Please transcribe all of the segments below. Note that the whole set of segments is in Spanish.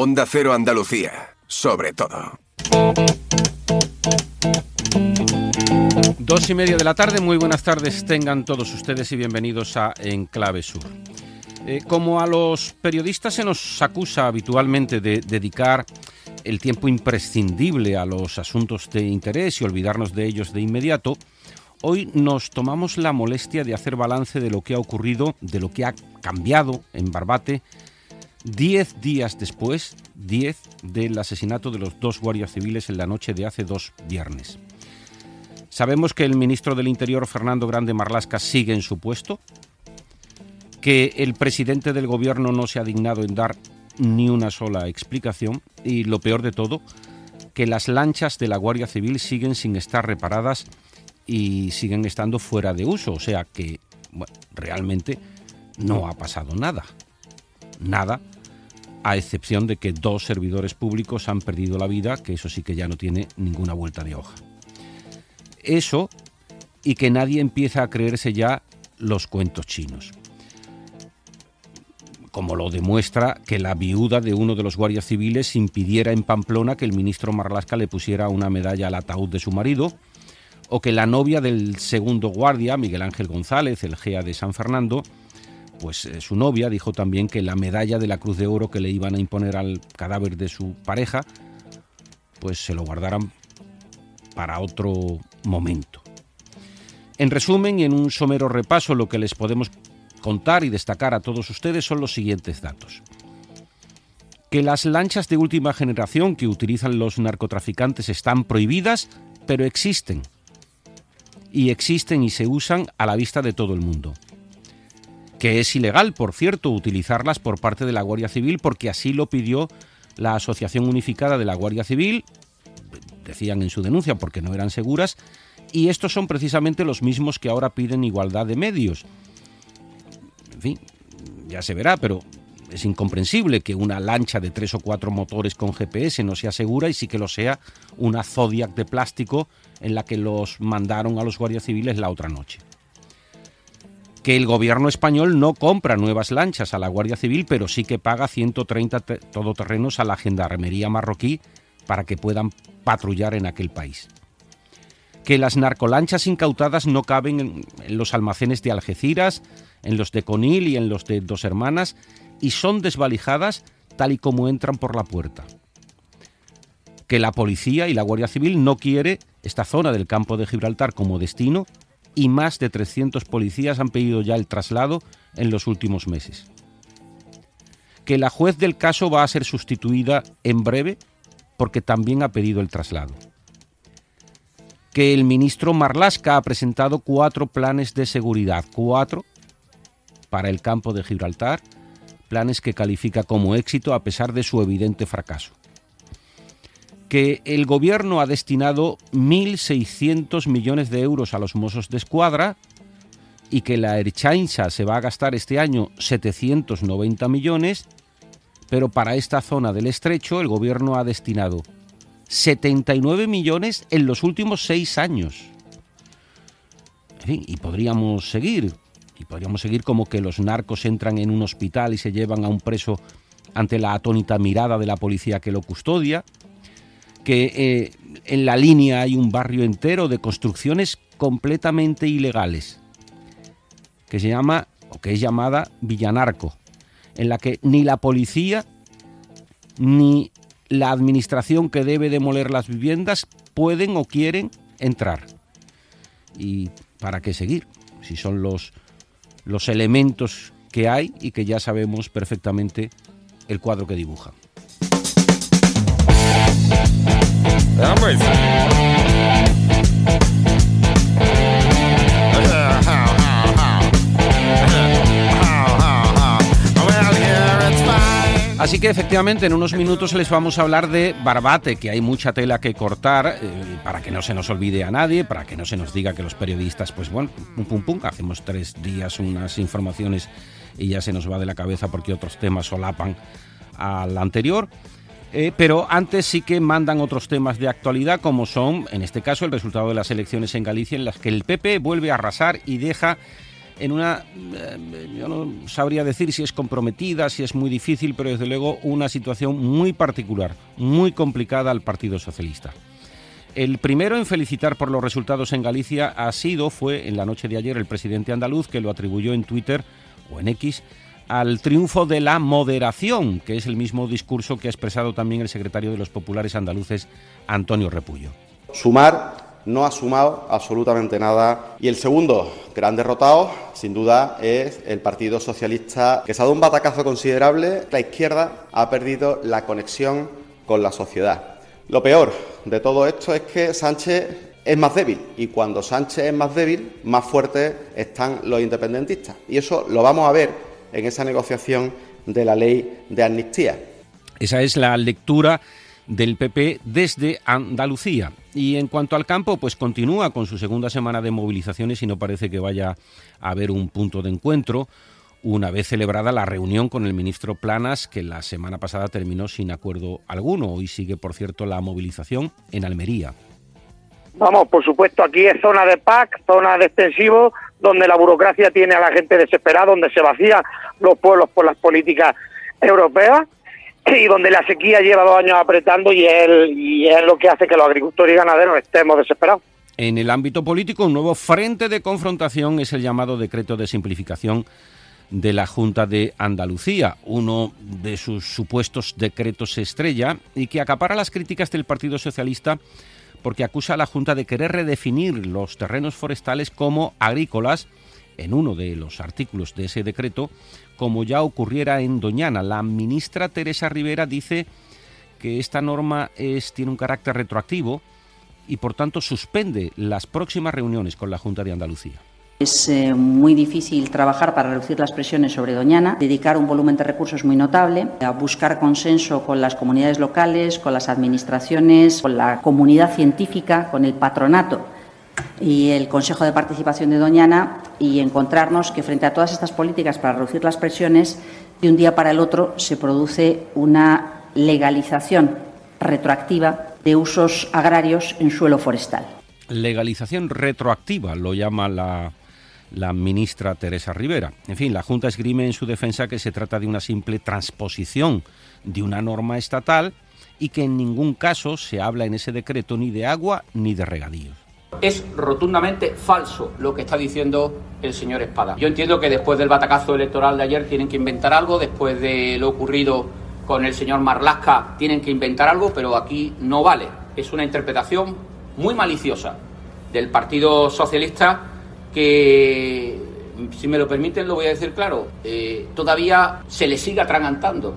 Onda Cero Andalucía, sobre todo. Dos y media de la tarde, muy buenas tardes tengan todos ustedes y bienvenidos a Enclave Sur. Eh, como a los periodistas se nos acusa habitualmente de dedicar el tiempo imprescindible a los asuntos de interés y olvidarnos de ellos de inmediato, hoy nos tomamos la molestia de hacer balance de lo que ha ocurrido, de lo que ha cambiado en Barbate, diez días después, diez del asesinato de los dos guardias civiles en la noche de hace dos viernes. Sabemos que el ministro del Interior, Fernando Grande Marlasca, sigue en su puesto, que el presidente del gobierno no se ha dignado en dar ni una sola explicación y lo peor de todo, que las lanchas de la Guardia Civil siguen sin estar reparadas y siguen estando fuera de uso, o sea que realmente no ha pasado nada. Nada, a excepción de que dos servidores públicos han perdido la vida, que eso sí que ya no tiene ninguna vuelta de hoja. Eso y que nadie empieza a creerse ya los cuentos chinos como lo demuestra que la viuda de uno de los guardias civiles impidiera en Pamplona que el ministro Marlasca le pusiera una medalla al ataúd de su marido, o que la novia del segundo guardia, Miguel Ángel González, el GEA de San Fernando, pues eh, su novia dijo también que la medalla de la Cruz de Oro que le iban a imponer al cadáver de su pareja, pues se lo guardaran para otro momento. En resumen y en un somero repaso, lo que les podemos contar y destacar a todos ustedes son los siguientes datos. Que las lanchas de última generación que utilizan los narcotraficantes están prohibidas, pero existen. Y existen y se usan a la vista de todo el mundo. Que es ilegal, por cierto, utilizarlas por parte de la Guardia Civil porque así lo pidió la Asociación Unificada de la Guardia Civil, decían en su denuncia porque no eran seguras, y estos son precisamente los mismos que ahora piden igualdad de medios en fin, ya se verá, pero es incomprensible que una lancha de tres o cuatro motores con GPS no sea segura y sí que lo sea una Zodiac de plástico en la que los mandaron a los guardias civiles la otra noche. Que el gobierno español no compra nuevas lanchas a la Guardia Civil, pero sí que paga 130 todoterrenos a la gendarmería marroquí para que puedan patrullar en aquel país. Que las narcolanchas incautadas no caben en los almacenes de Algeciras, en los de Conil y en los de Dos Hermanas, y son desvalijadas tal y como entran por la puerta. Que la policía y la Guardia Civil no quiere esta zona del campo de Gibraltar como destino y más de 300 policías han pedido ya el traslado en los últimos meses. Que la juez del caso va a ser sustituida en breve porque también ha pedido el traslado. Que el ministro Marlasca ha presentado cuatro planes de seguridad, cuatro para el campo de Gibraltar, planes que califica como éxito a pesar de su evidente fracaso. Que el gobierno ha destinado 1.600 millones de euros a los mozos de escuadra y que la Erchainsa se va a gastar este año 790 millones, pero para esta zona del estrecho el gobierno ha destinado 79 millones en los últimos seis años. y podríamos seguir. Y podríamos seguir como que los narcos entran en un hospital y se llevan a un preso ante la atónita mirada de la policía que lo custodia, que eh, en la línea hay un barrio entero de construcciones completamente ilegales, que se llama, o que es llamada Villanarco, en la que ni la policía ni la administración que debe demoler las viviendas pueden o quieren entrar. ¿Y para qué seguir? Si son los los elementos que hay y que ya sabemos perfectamente el cuadro que dibujan. Así que efectivamente en unos minutos les vamos a hablar de Barbate, que hay mucha tela que cortar eh, para que no se nos olvide a nadie, para que no se nos diga que los periodistas, pues bueno, pum pum pum, hacemos tres días unas informaciones y ya se nos va de la cabeza porque otros temas solapan al anterior. Eh, pero antes sí que mandan otros temas de actualidad, como son, en este caso, el resultado de las elecciones en Galicia, en las que el PP vuelve a arrasar y deja en una, eh, yo no sabría decir si es comprometida, si es muy difícil, pero desde luego una situación muy particular, muy complicada al Partido Socialista. El primero en felicitar por los resultados en Galicia ha sido, fue en la noche de ayer, el presidente andaluz, que lo atribuyó en Twitter o en X al triunfo de la moderación, que es el mismo discurso que ha expresado también el secretario de los populares andaluces, Antonio Repullo. Sumar no ha sumado absolutamente nada. Y el segundo gran derrotado, sin duda, es el Partido Socialista, que se ha dado un batacazo considerable. La izquierda ha perdido la conexión con la sociedad. Lo peor de todo esto es que Sánchez es más débil y cuando Sánchez es más débil, más fuertes están los independentistas. Y eso lo vamos a ver en esa negociación de la ley de amnistía. Esa es la lectura del PP desde Andalucía. Y en cuanto al campo, pues continúa con su segunda semana de movilizaciones y no parece que vaya a haber un punto de encuentro una vez celebrada la reunión con el ministro Planas, que la semana pasada terminó sin acuerdo alguno. Hoy sigue, por cierto, la movilización en Almería. Vamos, por supuesto, aquí es zona de PAC, zona de extensivo, donde la burocracia tiene a la gente desesperada, donde se vacían los pueblos por las políticas europeas y donde la sequía lleva dos años apretando y y es lo que hace que los agricultores y ganaderos estemos desesperados. En el ámbito político, un nuevo frente de confrontación es el llamado decreto de simplificación de la Junta de Andalucía, uno de sus supuestos decretos estrella y que acapara las críticas del Partido Socialista porque acusa a la Junta de querer redefinir los terrenos forestales como agrícolas en uno de los artículos de ese decreto, como ya ocurriera en Doñana. La ministra Teresa Rivera dice que esta norma tiene un carácter retroactivo y por tanto suspende las próximas reuniones con la Junta de Andalucía. Es eh, muy difícil trabajar para reducir las presiones sobre Doñana, dedicar un volumen de recursos muy notable, a buscar consenso con las comunidades locales, con las administraciones, con la comunidad científica, con el patronato y el Consejo de Participación de Doñana y encontrarnos que frente a todas estas políticas para reducir las presiones, de un día para el otro se produce una legalización retroactiva de usos agrarios en suelo forestal. Legalización retroactiva lo llama la la ministra Teresa Rivera. En fin, la Junta esgrime en su defensa que se trata de una simple transposición de una norma estatal y que en ningún caso se habla en ese decreto ni de agua ni de regadíos. Es rotundamente falso lo que está diciendo el señor Espada. Yo entiendo que después del batacazo electoral de ayer tienen que inventar algo, después de lo ocurrido con el señor Marlasca tienen que inventar algo, pero aquí no vale. Es una interpretación muy maliciosa del Partido Socialista que, si me lo permiten, lo voy a decir claro, eh, todavía se le sigue atragantando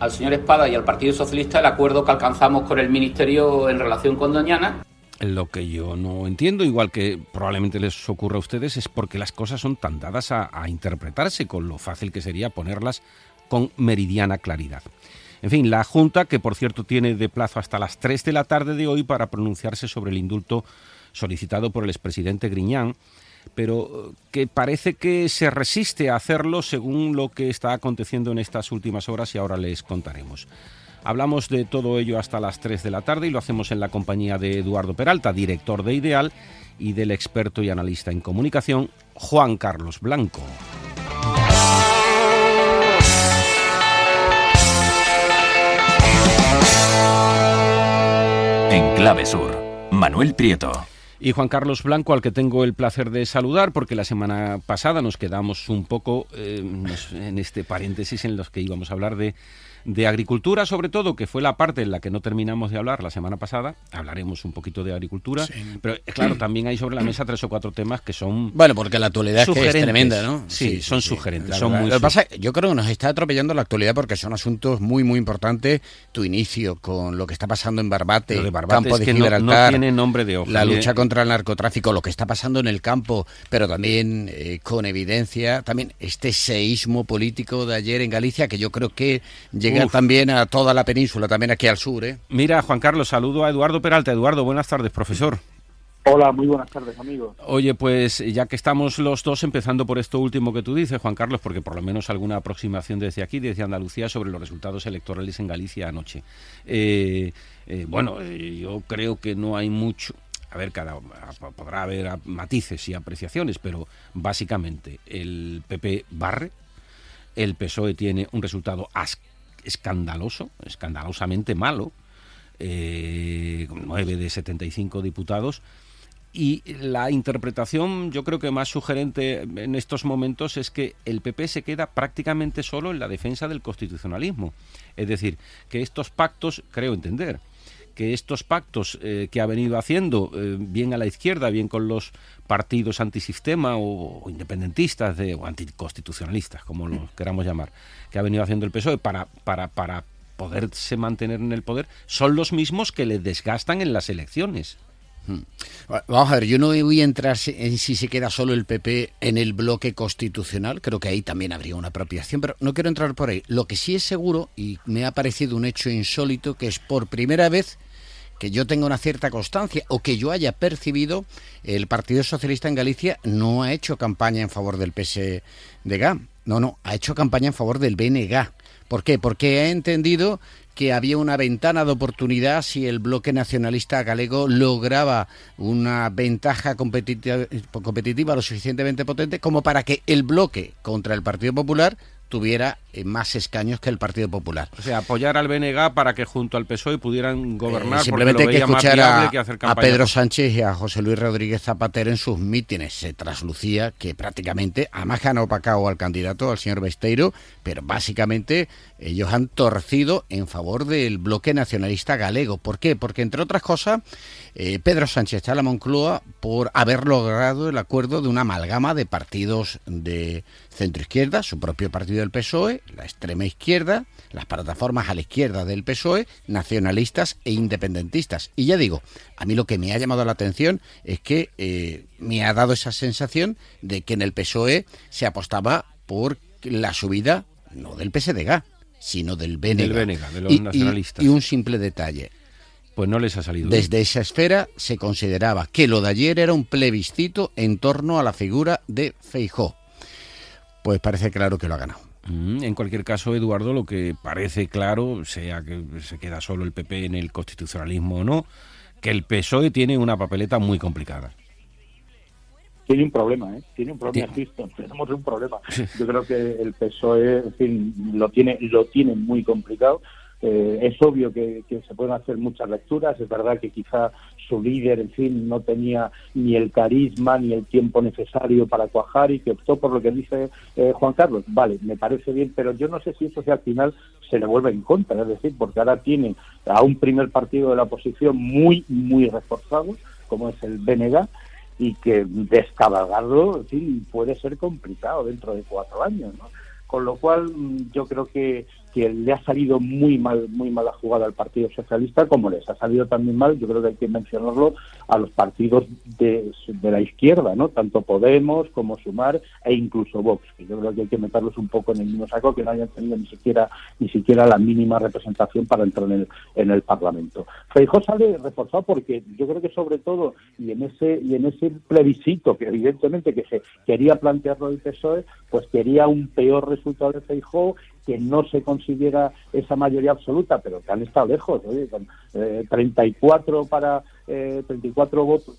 al señor Espada y al Partido Socialista el acuerdo que alcanzamos con el Ministerio en relación con Doñana. Lo que yo no entiendo, igual que probablemente les ocurra a ustedes, es porque las cosas son tan dadas a, a interpretarse con lo fácil que sería ponerlas con meridiana claridad. En fin, la Junta, que por cierto tiene de plazo hasta las 3 de la tarde de hoy para pronunciarse sobre el indulto solicitado por el expresidente Griñán, pero eh, que parece que se resiste a hacerlo según lo que está aconteciendo en estas últimas horas y ahora les contaremos. Hablamos de todo ello hasta las 3 de la tarde y lo hacemos en la compañía de Eduardo Peralta, director de Ideal, y del experto y analista en comunicación, Juan Carlos Blanco. En Clave Sur, Manuel Prieto y Juan Carlos Blanco, al que tengo el placer de saludar, porque la semana pasada nos quedamos un poco eh, en este paréntesis en los que íbamos a hablar de de agricultura, sobre todo, que fue la parte en la que no terminamos de hablar la semana pasada. Hablaremos un poquito de agricultura, pero eh, claro, también hay sobre la mesa tres o cuatro temas que son. Bueno, porque la actualidad es, tremenda, ¿no? Sí, son sugerentes. Son muy lo que pasa, yo creo que nos está atropellando la actualidad porque son asuntos muy, muy importantes. Tu inicio con lo que está pasando en Barbate, de campo de Gibraltar, no, tiene nombre de La lucha contra el narcotráfico, lo que está pasando en el campo, pero también eh, con evidencia, también este seísmo político de ayer en Galicia, que yo creo que llega también a toda la península, también aquí al sur. ¿eh? Mira, Juan Carlos, saludo a Eduardo Peralta. Eduardo, buenas tardes, profesor. Hola, muy buenas tardes, amigos. Oye, pues ya que estamos los dos empezando por esto último que tú dices, Juan Carlos, porque por lo menos alguna aproximación desde aquí, desde Andalucía, sobre los resultados electorales en Galicia anoche. Eh, eh, bueno, yo creo que no hay mucho, a ver, cada podrá haber matices y apreciaciones, pero básicamente el PP barre, el PSOE tiene un resultado escandaloso, escandalosamente malo, eh, 9 de 75 diputados, y la interpretación, yo creo que más sugerente en estos momentos es que el PP se queda prácticamente solo en la defensa del constitucionalismo. Es decir, que estos pactos, creo entender, que estos pactos eh, que ha venido haciendo, eh, bien a la izquierda, bien con los partidos antisistema o, independentistas de, o anticonstitucionalistas, como los queramos llamar, que ha venido haciendo el PSOE para, para, para poderse mantener en el poder, son los mismos que le desgastan en las elecciones. Hmm. Vamos a ver, yo no voy a entrar en si se queda solo el PP en el bloque constitucional, creo que ahí también habría una apropiación, pero no quiero entrar por ahí. Lo que sí es seguro, y me ha parecido un hecho insólito, que es por primera vez que yo tenga una cierta constancia o que yo haya percibido, el Partido Socialista en Galicia no ha hecho campaña en favor del PSDG. No, no, ha hecho campaña en favor del BNG. ¿Por qué? Porque ha entendido que había una ventana de oportunidad si el bloque nacionalista galego lograba una ventaja competitiva, competitiva lo suficientemente potente como para que el bloque contra el Partido Popular tuviera más escaños que el Partido Popular. O sea, apoyar al BNG para que junto al PSOE pudieran gobernar. Eh, simplemente hay que escuchar a, Pedro Sánchez y a José Luis Rodríguez Zapatero en sus mítines. Se traslucía que prácticamente, además han opacado al candidato, al señor Besteiro, pero básicamente ellos han torcido en favor del bloque nacionalista galego. ¿Por qué? Porque, entre otras cosas, eh, Pedro Sánchez está a la Moncloa por haber logrado el acuerdo de una amalgama de partidos de centroizquierda, su propio partido del PSOE, la extrema izquierda, las plataformas a la izquierda del PSOE, nacionalistas e independentistas. Y ya digo, a mí lo que me ha llamado la atención es que eh, me ha dado esa sensación de que en el PSOE se apostaba por la subida no del PSDG, sino del BNG. de los nacionalistas. y un simple detalle. Pues no les ha salido. Desde esa esfera se consideraba que lo de ayer era un plebiscito en torno a la figura de Feijó. Pues parece claro que lo ha ganado. Mm, en cualquier caso, Eduardo, lo que parece claro, sea que se queda solo el PP en el constitucionalismo o no, que el PSOE tiene una papeleta muy complicada. Tiene un problema, ¿eh? Tiene un problema, Tenemos un problema. Yo creo que el PSOE, en fin, lo tiene, lo tiene muy complicado eh, es obvio que, se pueden hacer muchas lecturas, es verdad que quizá su líder, en fin, no tenía ni el carisma ni el tiempo necesario para cuajar y que optó por lo que dice eh, Juan Carlos. Vale, me parece bien, pero yo no sé si eso si al final se le vuelve en contra, es decir, porque ahora tiene a un primer partido de la oposición muy, muy reforzado, como es el BNG, y que descabalgarlo, en fin, puede ser complicado dentro de cuatro años, ¿no? Con lo cual, mm, yo creo que que le ha salido muy mal, muy mala jugada al Partido Socialista, como les ha salido también mal, yo creo que hay que mencionarlo, a los partidos de, la izquierda, ¿no? Tanto Podemos como Sumar e incluso Vox, que yo creo que hay que meterlos un poco en el mismo saco, que no hayan tenido ni siquiera, ni siquiera la mínima representación para entrar en el, en el Parlamento. Feijó sale reforzado porque yo creo que sobre todo, y en ese, y en ese plebiscito que evidentemente que se quería plantearlo el PSOE, pues quería un peor resultado de Feijó que no se consiguiera esa mayoría absoluta, pero que han estado lejos, oye, con 34 eh, para eh, 34 votos,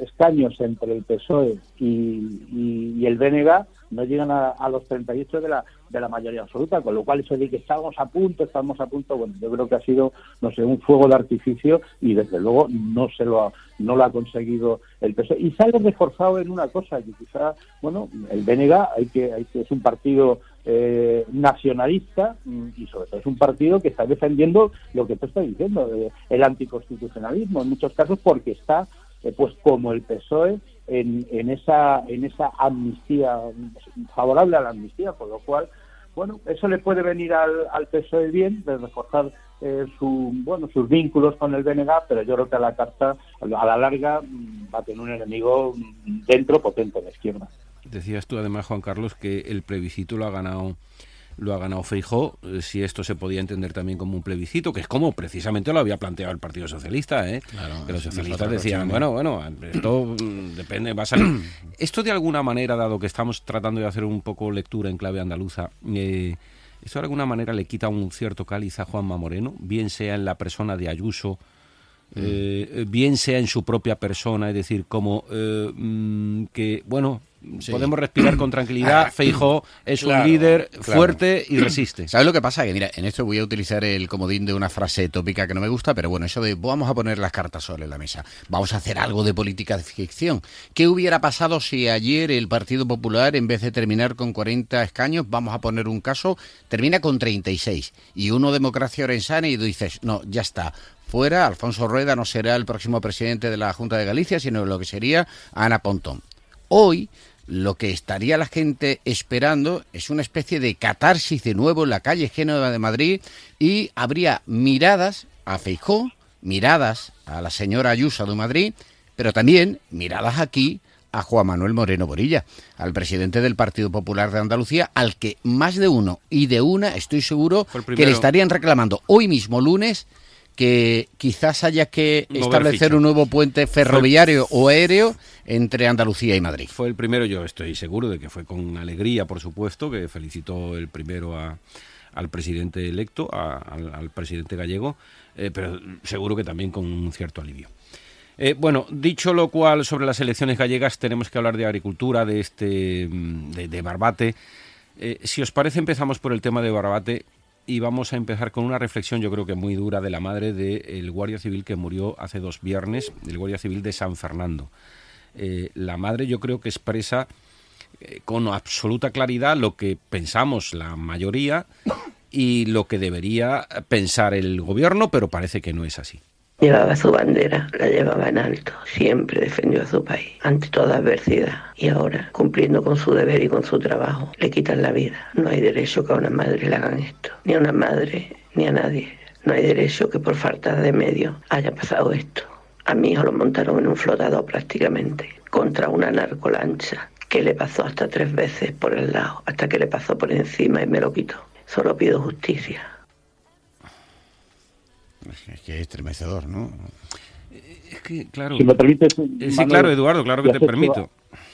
escaños entre el PSOE y, y, el BNG, no llegan a, a, los 38 de la, de la mayoría absoluta, con lo cual eso de que estamos a punto, estamos a punto, bueno, yo creo que ha sido, no sé, un fuego de artificio y desde luego no se lo ha, no lo ha conseguido el PSOE. Y sale reforzado en una cosa, que quizá, bueno, el BNG hay que, hay que es un partido eh, nacionalista y sobre todo es un partido que está defendiendo lo que tú estás diciendo, eh, el anticonstitucionalismo en muchos casos porque está, eh, pues como el PSOE, en, en, esa, en esa amnistía, favorable a la amnistía, por lo cual, bueno, eso le puede venir al, al PSOE bien, de reforzar eh, su, bueno, sus vínculos con el BNG, pero yo creo que a la carta, a la larga, mm, va a tener un enemigo dentro potente de la izquierda. Decías tú además, Juan Carlos, que el plebiscito lo ha ganado lo ha ganado Feijó, eh, si esto se podía entender también como un plebiscito, que es como precisamente lo había planteado el Partido Socialista, ¿eh? que los socialistas decían, bueno, bueno, esto mm, depende, va a salir. esto de alguna manera, dado que estamos tratando de hacer un poco lectura en clave andaluza, eh, esto de alguna manera le quita un cierto cáliz a Juanma Moreno, bien sea en la persona de Ayuso, eh, bien sea en su propia persona, es decir, como eh, mm, que, bueno, podemos respirar con tranquilidad. Feijo es un líder fuerte y resiste. ¿Sabes lo que pasa? Que mira, en esto voy a utilizar el comodín de una frase tópica que no me gusta, pero bueno, eso de vamos a poner las cartas sobre la mesa. Vamos a hacer algo de política de ficción. ¿Qué hubiera pasado si ayer el Partido Popular, en vez de terminar con 40 escaños, vamos a poner un caso, termina con 36 y uno democracia orensana y dices, no, ya está, fuera, Alfonso Rueda no será el próximo presidente de la Junta de Galicia, sino lo que sería Ana Pontón. Hoy lo que estaría la gente esperando es una especie de catarsis de nuevo en la calle Génova de Madrid y habría miradas a Feijó, miradas a la señora Ayuso de Madrid, pero también miradas aquí a Juan Manuel Moreno Borilla, al presidente del Partido Popular de Andalucía, al que más de uno y de una estoy seguro que le estarían reclamando hoy mismo lunes que quizás haya que establecer un nuevo puente ferroviario o aéreo entre Andalucía y Madrid. Fue el primero, yo estoy seguro de que fue con alegría, por supuesto, que felicitó el primero al presidente electo, al, presidente gallego, eh, pero seguro que también con un cierto alivio. Eh, bueno, dicho lo cual sobre las elecciones gallegas, tenemos que hablar de agricultura, de este mm, de, Barbate. Eh, si os parece, empezamos por el tema de Barbate y vamos a empezar con una reflexión yo creo que muy dura de la madre del guardia civil que murió hace dos viernes, el guardia civil de San Fernando. Eh, la madre yo creo que expresa eh, con absoluta claridad lo que pensamos la mayoría y lo que debería pensar el gobierno, pero parece que no es así. Llevaba su bandera, la llevaba en alto, siempre defendió a su país ante toda adversidad y ahora, cumpliendo con su deber y con su trabajo, le quitan la vida. No hay derecho que a una madre le hagan esto, ni a una madre ni a nadie. No hay derecho que por falta de medios haya pasado esto. A mi hijo lo montaron en un flotador prácticamente, contra una narcolancha que le pasó hasta tres veces por el lado, hasta que le pasó por encima y me lo quitó. Solo pido justicia es que es estremecedor, ¿no? Es que, claro. Si me permites. Eh, sí, claro, Eduardo, claro que te permito.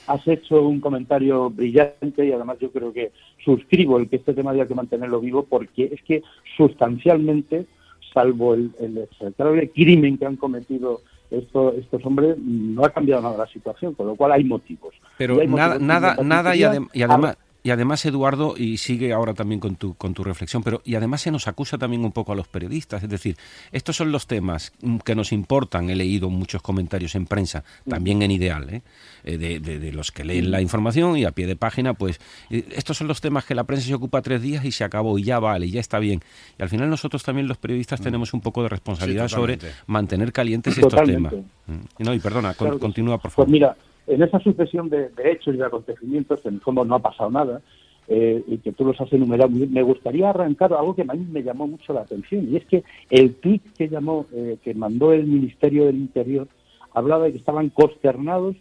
Has hecho un comentario brillante y además yo creo que suscribo el que este tema haya que mantenerlo vivo porque es que sustancialmente, salvo el, el, crimen que han cometido estos, estos hombres, no ha cambiado nada la situación, con lo cual hay motivos. Pero nada, nada, nada y, además... Y además, Eduardo, y sigue ahora también con tu, con tu reflexión, pero y además se nos acusa también un poco a los periodistas, es decir, estos son los temas que nos importan, he leído muchos comentarios en prensa, también en Ideal, ¿eh? eh de, de, los que leen la información y a pie de página, pues eh, estos son los temas que la prensa se ocupa tres días y se acabó y ya vale, y ya está bien. Y al final nosotros también los periodistas mm. tenemos un poco de responsabilidad sobre mantener calientes estos temas. Mm. No, y perdona, continúa por favor. Pues mira, en esa sucesión de, hechos y de acontecimientos, que en el fondo no ha pasado nada, eh, y que tú los has enumerado, me gustaría arrancar algo que a mí me llamó mucho la atención, y es que el tweet que llamó, eh, que mandó el Ministerio del Interior, hablaba de que estaban consternados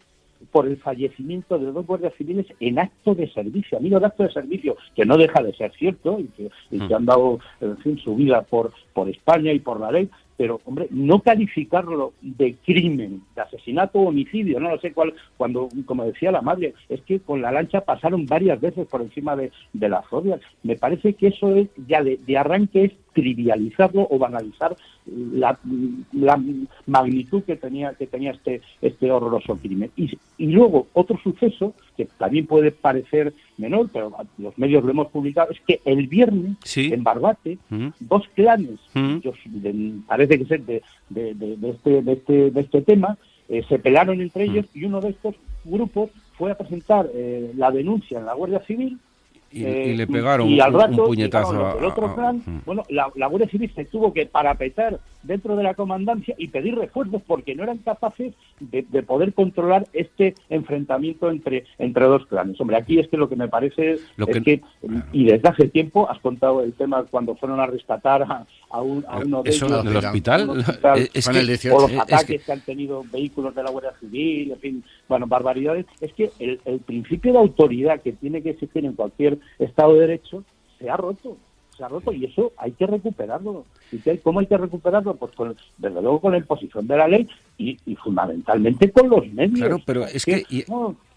por el fallecimiento de dos guardias civiles en acto de servicio. A mí los acto de servicio, que no deja de ser cierto y que, y que mm. han dado en fin, su vida por, por España y por la ley, pero hombre, no calificarlo de crimen, de asesinato o homicidio, no lo sé cuál, cuando, como decía la madre, es que con la lancha pasaron varias veces por encima de, las rodias. Me parece que eso es ya de, arranque es trivializarlo o banalizar la, magnitud que tenía que tenía este este horroroso crimen y, luego otro suceso que también puede parecer menor pero los medios lo hemos publicado es que el viernes en Barbate mm. dos clanes mm. parece que ser de, de, de, este, de, este, de este tema eh, se pelaron entre mm. ellos y uno de estos grupos fue a presentar eh, la denuncia en la Guardia Civil y, eh, le pegaron y al rato, un puñetazo. el otro plan, bueno, la, la, Guardia Civil se tuvo que parapetar dentro de la comandancia y pedir refuerzos porque no eran capaces de, poder controlar este enfrentamiento entre, entre dos clanes. Hombre, aquí es que lo que me parece es que, y desde hace tiempo, has contado el tema cuando fueron a rescatar a, a, uno de ellos. ¿Eso del hospital? o los ataques que, han tenido vehículos de la Guardia Civil, en fin, bueno, barbaridades. Es que el, el principio de autoridad que tiene que existir en cualquier Estado de Derecho se ha roto se ha roto y eso hay que recuperarlo. ¿Y cómo hay que recuperarlo? Pues con, desde luego con la imposición de la ley y, fundamentalmente con los medios. Claro, pero es que... Y,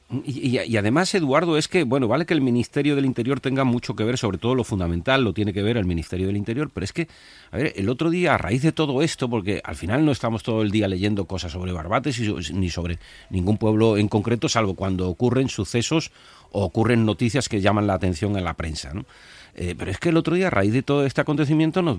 y, además, Eduardo, es que, bueno, vale que el Ministerio del Interior tenga mucho que ver, sobre todo lo fundamental, lo tiene que ver el Ministerio del Interior, pero es que, a ver, el otro día, a raíz de todo esto, porque al final no estamos todo el día leyendo cosas sobre Barbates ni sobre ningún pueblo en concreto, salvo cuando ocurren sucesos o ocurren noticias que llaman la atención en la prensa, ¿no? Eh, pero es que el otro día, a raíz de todo este acontecimiento, nos,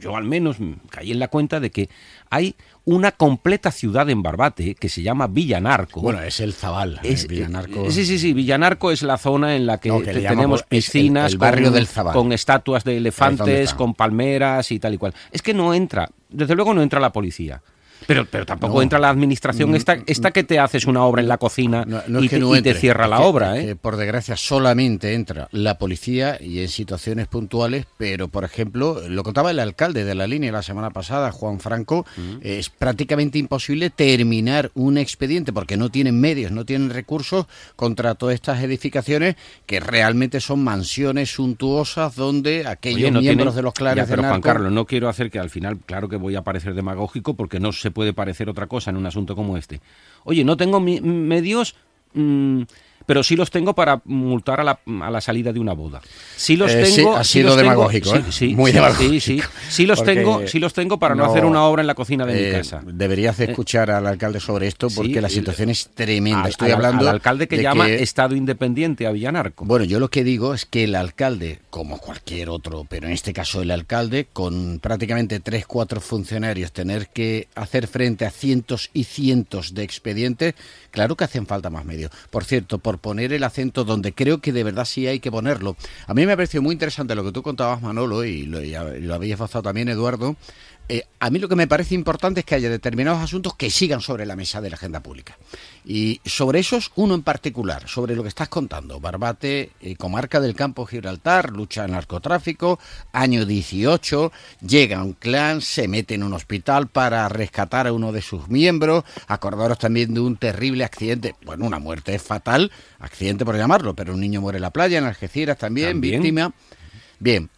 yo al menos caí en la cuenta de que hay una completa ciudad en Barbate que se llama Villanarco. Bueno, es el Zabal. Es, eh, Villanarco. Sí, sí, sí. Villanarco es la zona en la que, tenemos piscinas el, barrio del Zabal. con estatuas de elefantes, con palmeras y tal y cual. Es que no entra, desde luego no entra la policía. Pero, pero tampoco entra la administración mm, esta, mm, esta que te haces una obra en la cocina y, te, cierra la obra. ¿eh? por desgracia solamente entra la policía y en situaciones puntuales, pero por ejemplo, lo contaba el alcalde de la línea la semana pasada, Juan Franco, mm. es prácticamente imposible terminar un expediente porque no tienen medios, no tienen recursos contra todas estas edificaciones que realmente son mansiones suntuosas donde aquellos miembros de los clanes pero Juan Carlos, no quiero hacer que al final, claro que voy a parecer demagógico porque no se puede parecer otra cosa en un asunto como este. Oye, no tengo medios... Mm, pero sí los tengo para multar a la, a la salida de una boda. Sí los eh, tengo. ha sido demagógico, ¿eh? Muy demagógico. Sí, sí. Sí los tengo, sí los tengo para no, hacer una obra en la cocina de mi eh, casa. Deberías escuchar al alcalde sobre esto porque la situación es tremenda. Estoy hablando al alcalde que llama Estado Independiente a Villanarco. Bueno, yo lo que digo es que el alcalde, como cualquier otro, pero en este caso el alcalde, con prácticamente tres, cuatro funcionarios, tener que hacer frente a cientos y cientos de expedientes, claro que hacen falta más medios. Por cierto, por poner el acento donde creo que de verdad sí hay que ponerlo. A mí me ha parecido muy interesante lo que tú contabas, Manolo, y lo, lo habías pasado también, Eduardo, eh, a mí lo que me parece importante es que haya determinados asuntos que sigan sobre la mesa de la agenda pública. Y sobre esos, uno en particular, sobre lo que estás contando, Barbate, eh, comarca del campo Gibraltar, lucha al narcotráfico, año 18, llega un clan, se mete en un hospital para rescatar a uno de sus miembros, acordaros también de un terrible accidente, bueno, una muerte fatal, accidente por llamarlo, pero un niño muere en la playa, en Algeciras también. víctima. Bien,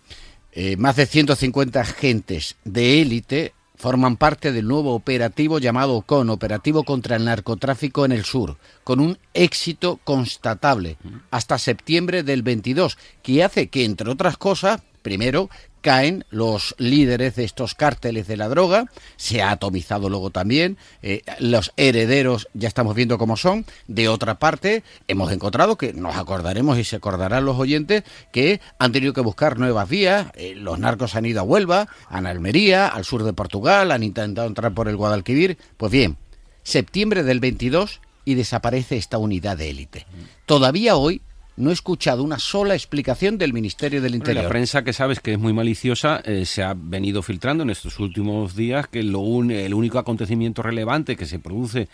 eh, más de 150 agentes de élite forman parte del nuevo operativo llamado CON, Operativo contra el Narcotráfico en el Sur, con un éxito constatable hasta septiembre del 22, que hace que, entre otras cosas, primero, caen los líderes de estos cárteles de la droga, se ha atomizado luego también, eh, los herederos ya estamos viendo cómo son, de otra parte hemos encontrado que nos acordaremos y se acordarán los oyentes que han tenido que buscar nuevas vías, eh, los narcos han ido a Huelva, a Almería, al sur de Portugal, han intentado entrar por el Guadalquivir, pues bien, septiembre del 22 y desaparece esta unidad de élite. Todavía hoy no he escuchado una sola explicación del Ministerio del Interior. La prensa, que sabes que es muy maliciosa, eh, se ha venido filtrando en estos últimos días que lo el único acontecimiento relevante que se produce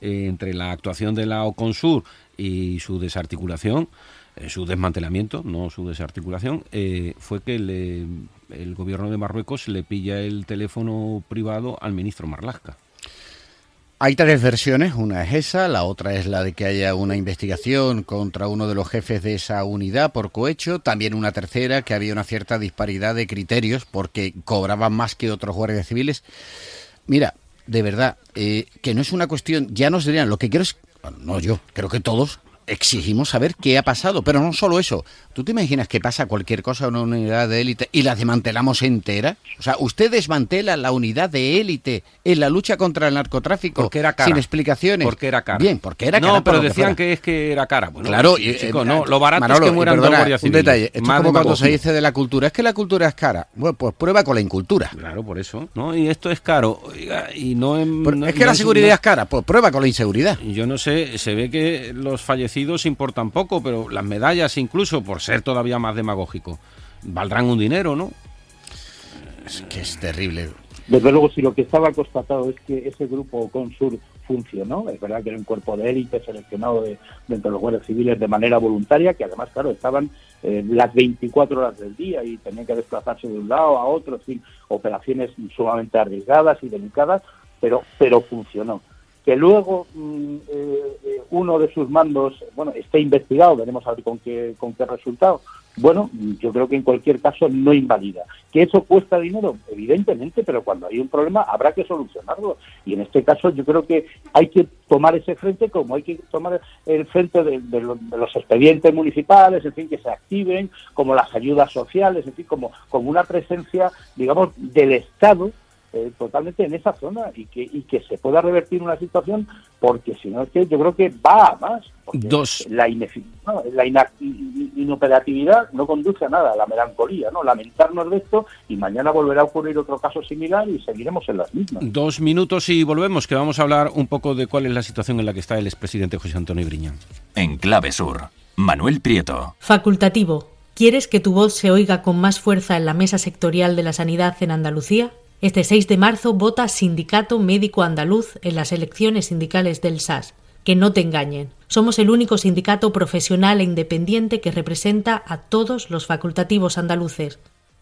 eh, entre la actuación de la Oconsur y su desarticulación, eh, su desmantelamiento, no su desarticulación, fue que el gobierno de Marruecos le pilla el teléfono privado al ministro Marlasca. Hay tres versiones, una es esa, la otra es la de que haya una investigación contra uno de los jefes de esa unidad por cohecho, también una tercera que había una cierta disparidad de criterios porque cobraban más que otros guardias civiles. Mira, de verdad, eh, que no es una cuestión, ya nos dirían, lo que quiero es, no yo, creo que todos exigimos saber qué ha pasado, pero no solo eso, ¿Tú te imaginas que pasa cualquier cosa en una unidad de élite y la desmantelamos entera? O sea, usted desmantela la unidad de élite en la lucha contra el narcotráfico porque era cara. sin explicaciones. Porque era cara. Bien, porque era cara. No, pero decían que, es que era cara. claro, chico, no, lo barato es que mueran dos guardias Un detalle, es como cuando se dice de la cultura, es que la cultura es cara. Bueno, pues prueba con la incultura. Claro, por eso. ¿no? Y esto es caro. y no, es que la seguridad es cara, pues prueba con la inseguridad. Yo no sé, se ve que los fallecidos importan poco, pero las medallas incluso, por ser todavía más de demagógico. Valdrán un dinero, ¿no? Es que es terrible. Desde luego, si lo que estaba constatado es que ese grupo Consur funcionó, es verdad que era un cuerpo de élite seleccionado de, dentro de los guardias civiles de manera voluntaria, que además, claro, estaban eh, las 24 horas del día y tenían que desplazarse de un lado a otro, en fin, operaciones sumamente arriesgadas y delicadas, pero, pero funcionó. Que luego mm, eh, uno de sus mandos, bueno, esté investigado, veremos a ver con qué, con qué resultado, bueno, yo creo que en cualquier caso no invalida. ¿Que eso cuesta dinero? Evidentemente, pero cuando hay un problema habrá que solucionarlo. Y en este caso yo creo que hay que tomar ese frente como hay que tomar el frente de, los expedientes municipales, en fin, que se activen, como las ayudas sociales, en fin, como, como una presencia, digamos, del Estado eh, totalmente en esa zona y que, y que se pueda revertir una situación porque si no es que yo creo que va a más. Dos. La, la inoperatividad no conduce a nada, a la melancolía, ¿no? Lamentarnos de esto y mañana volverá a ocurrir otro caso similar y seguiremos en las mismas. Dos minutos y volvemos, que vamos a hablar un poco de cuál es la situación en la que está el expresidente José Antonio Briñán. En Clave Sur, Manuel Prieto. Facultativo. ¿Quieres que tu voz se oiga con más fuerza en la mesa sectorial de la sanidad en Andalucía? Este 6 de marzo vota Sindicato Médico Andaluz en las elecciones sindicales del SAS. Que no te engañen. Somos el único sindicato profesional e independiente que representa a todos los facultativos andaluces.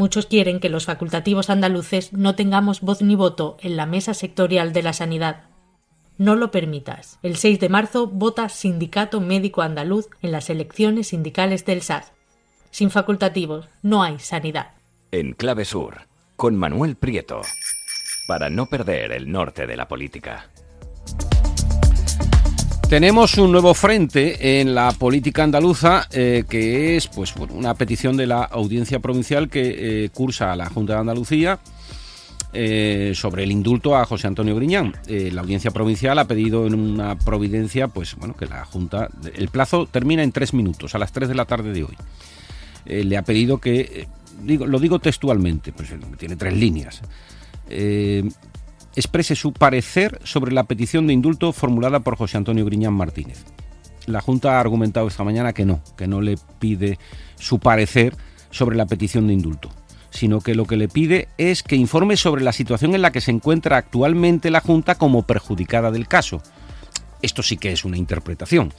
Muchos quieren que los facultativos andaluces no tengamos voz ni voto en la mesa sectorial de la sanidad. No lo permitas. El 6 de marzo vota Sindicato Médico Andaluz en las elecciones sindicales del SAS. Sin facultativos no hay sanidad. En Clave Sur, con Manuel Prieto. Para no perder el norte de la política. Tenemos un nuevo frente en la política andaluza eh, que es pues una petición de la audiencia provincial que eh, cursa a la Junta de Andalucía eh, sobre el indulto a José Antonio Griñán. la audiencia provincial ha pedido en una providencia pues bueno que la Junta el plazo termina en tres minutos a las tres de la tarde de hoy. le ha pedido que digo lo digo textualmente pues tiene tres líneas exprese su parecer sobre la petición de indulto formulada por José Antonio Griñán Martínez. La Junta ha argumentado esta mañana que no, que no le pide su parecer sobre la petición de indulto, sino que lo que le pide es que informe sobre la situación en la que se encuentra actualmente la Junta como perjudicada del caso. Esto sí que es una interpretación.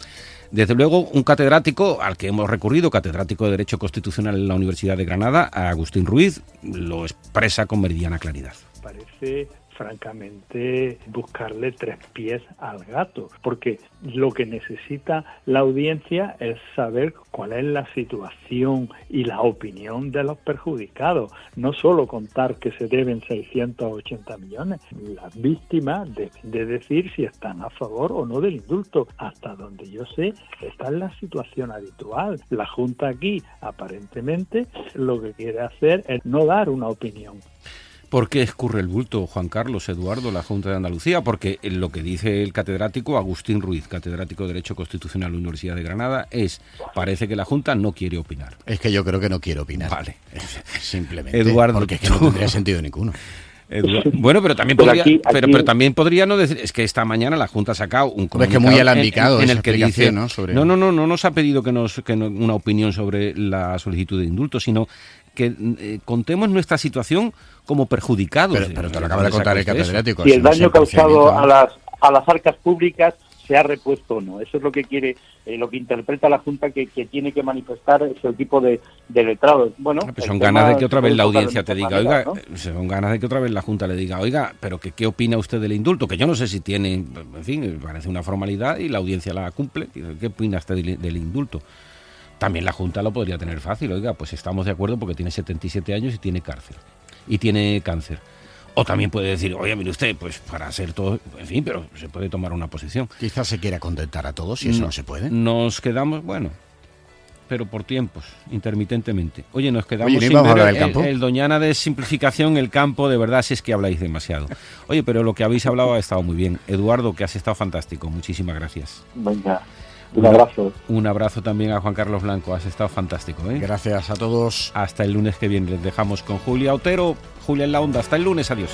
Desde luego, un catedrático al que hemos recurrido, catedrático de Derecho Constitucional en la Universidad de Granada, Agustín Ruiz, lo expresa con meridiana claridad. Parece francamente buscarle tres pies al gato, porque lo que necesita la audiencia es saber cuál es la situación y la opinión de los perjudicados, no solo contar que se deben 680 millones, las víctimas deben de decir si están a favor o no del indulto, hasta donde yo sé, esta es la situación habitual. La Junta aquí aparentemente lo que quiere hacer es no dar una opinión, ¿Por qué escurre el bulto, Juan Carlos Eduardo, la Junta de Andalucía? Porque lo que dice el catedrático Agustín Ruiz, catedrático de Derecho Constitucional de la Universidad de Granada, es, parece que la Junta no quiere opinar. Es que yo creo que no quiere opinar. Vale. Simplemente. Eduardo. Porque es que no tendría sentido ninguno. bueno, pero también podría, Pero, pero, también podría no decir, es que esta mañana la Junta ha sacado un comunicado es que muy alambicado en, el que dice, ¿no? no, no, no, no nos ha pedido que nos que una opinión sobre la solicitud de indulto, sino que eh, contemos nuestra situación como perjudicados. Pero, te lo acaba de contar el catedrático. Y el daño causado a las, a las arcas públicas se ha repuesto o no. Eso es lo que quiere, eh, lo que interpreta la Junta que, tiene que manifestar ese tipo de, de letrados. Bueno, pues son ganas de que otra vez la audiencia te diga, oiga, son ganas de que otra vez la Junta le diga, oiga, pero que, ¿qué opina usted del indulto? Que yo no sé si tiene, en fin, parece una formalidad y la audiencia la cumple. ¿Qué opina usted del indulto? También la Junta lo podría tener fácil, oiga, pues estamos de acuerdo porque tiene 77 años y tiene cárcel. Y tiene cáncer. O también puede decir, oye, mire usted, pues para hacer todo, en fin, pero se puede tomar una posición. Quizás se quiera contentar a todos y eso no, se puede. Nos quedamos, bueno, pero por tiempos, intermitentemente. Oye, nos quedamos sin ver el, el, Doñana de simplificación, el campo, de verdad, si es que habláis demasiado. Oye, pero lo que habéis hablado ha estado muy bien. Eduardo, que has estado fantástico, muchísimas gracias. Venga. Un abrazo. Un abrazo también a Juan Carlos Blanco. Has estado fantástico. ¿eh? Gracias a todos. Hasta el lunes que viene. Les dejamos con Julia Otero. Julia en la onda. Hasta el lunes. Adiós.